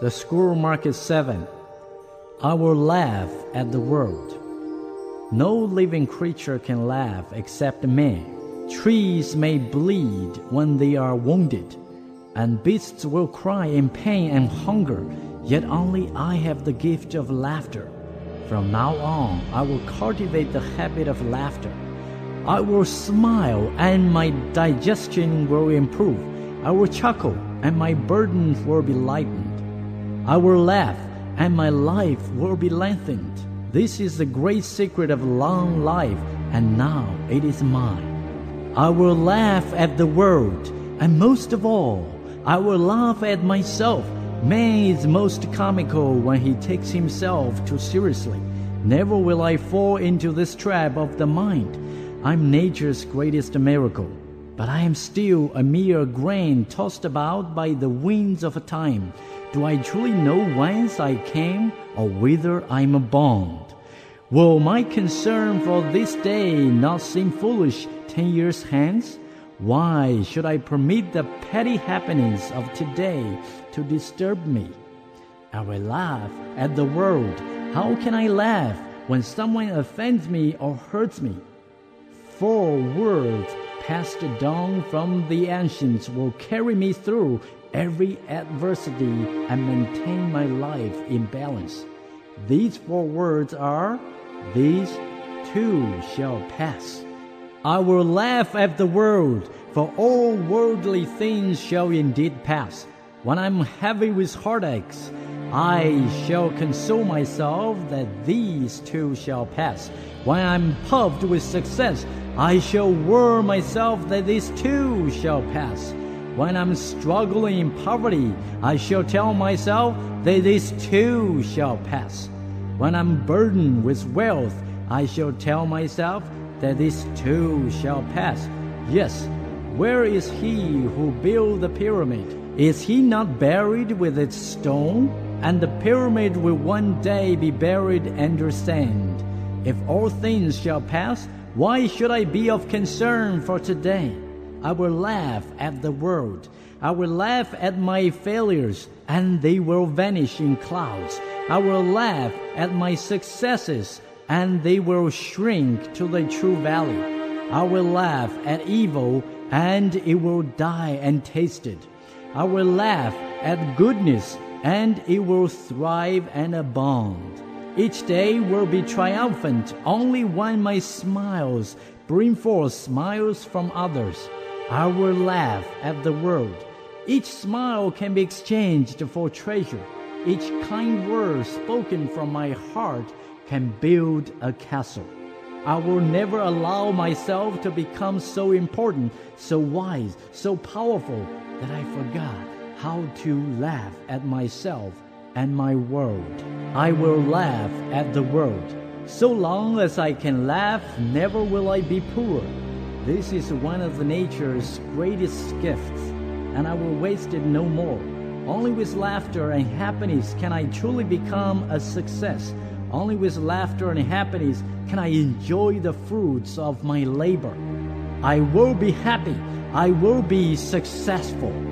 The Scroll Marked 7. I will laugh at the world. No living creature can laugh except man. Trees may bleed when they are wounded, and beasts will cry in pain and hunger, yet only I have the gift of laughter. From now on, I will cultivate the habit of laughter. I will smile, and my digestion will improve. I will chuckle, and my burdens will be lightened. I will laugh, and my life will be lengthened. This is the great secret of long life, and now it is mine. I will laugh at the world, and most of all, I will laugh at myself. Man is most comical when he takes himself too seriously. Never will I fall into this trap of the mind. I'm nature's greatest miracle, but I am still a mere grain tossed about by the winds of time. Do I truly know whence I came or whither I am bound? Will my concern for this day not seem foolish ten years hence? Why should I permit the petty happenings of today to disturb me? I will laugh at the world. How can I laugh when someone offends me or hurts me? Four words passed down from the ancients will carry me through every adversity and maintain my life in balance. These four words are, These too shall pass. I will laugh at the world, for all worldly things shall indeed pass. When I'm heavy with heartaches, I shall console myself that these too shall pass. When I'm puffed with success, I shall warn myself that these too shall pass. When I'm struggling in poverty, I shall tell myself that this too shall pass. When I'm burdened with wealth, I shall tell myself that this too shall pass. Yes, where is he who built the pyramid? Is he not buried with its stone? And the pyramid will one day be buried under sand. If all things shall pass, why should I be of concern for today? I will laugh at the world. I will laugh at my failures, and they will vanish in clouds. I will laugh at my successes, and they will shrink to the true value. I will laugh at evil, and it will die and taste it. I will laugh at goodness, and it will thrive and abound. Each day will be triumphant only when my smiles bring forth smiles from others. I will laugh at the world. Each smile can be exchanged for treasure. Each kind word spoken from my heart can build a castle. I will never allow myself to become so important, so wise, so powerful that I forgot how to laugh at myself and my world. I will laugh at the world. So long as I can laugh, never will I be poor. This is one of nature's greatest gifts, and I will waste it no more. Only with laughter and happiness can I truly become a success. Only with laughter and happiness can I enjoy the fruits of my labor. I will be happy. I will be successful.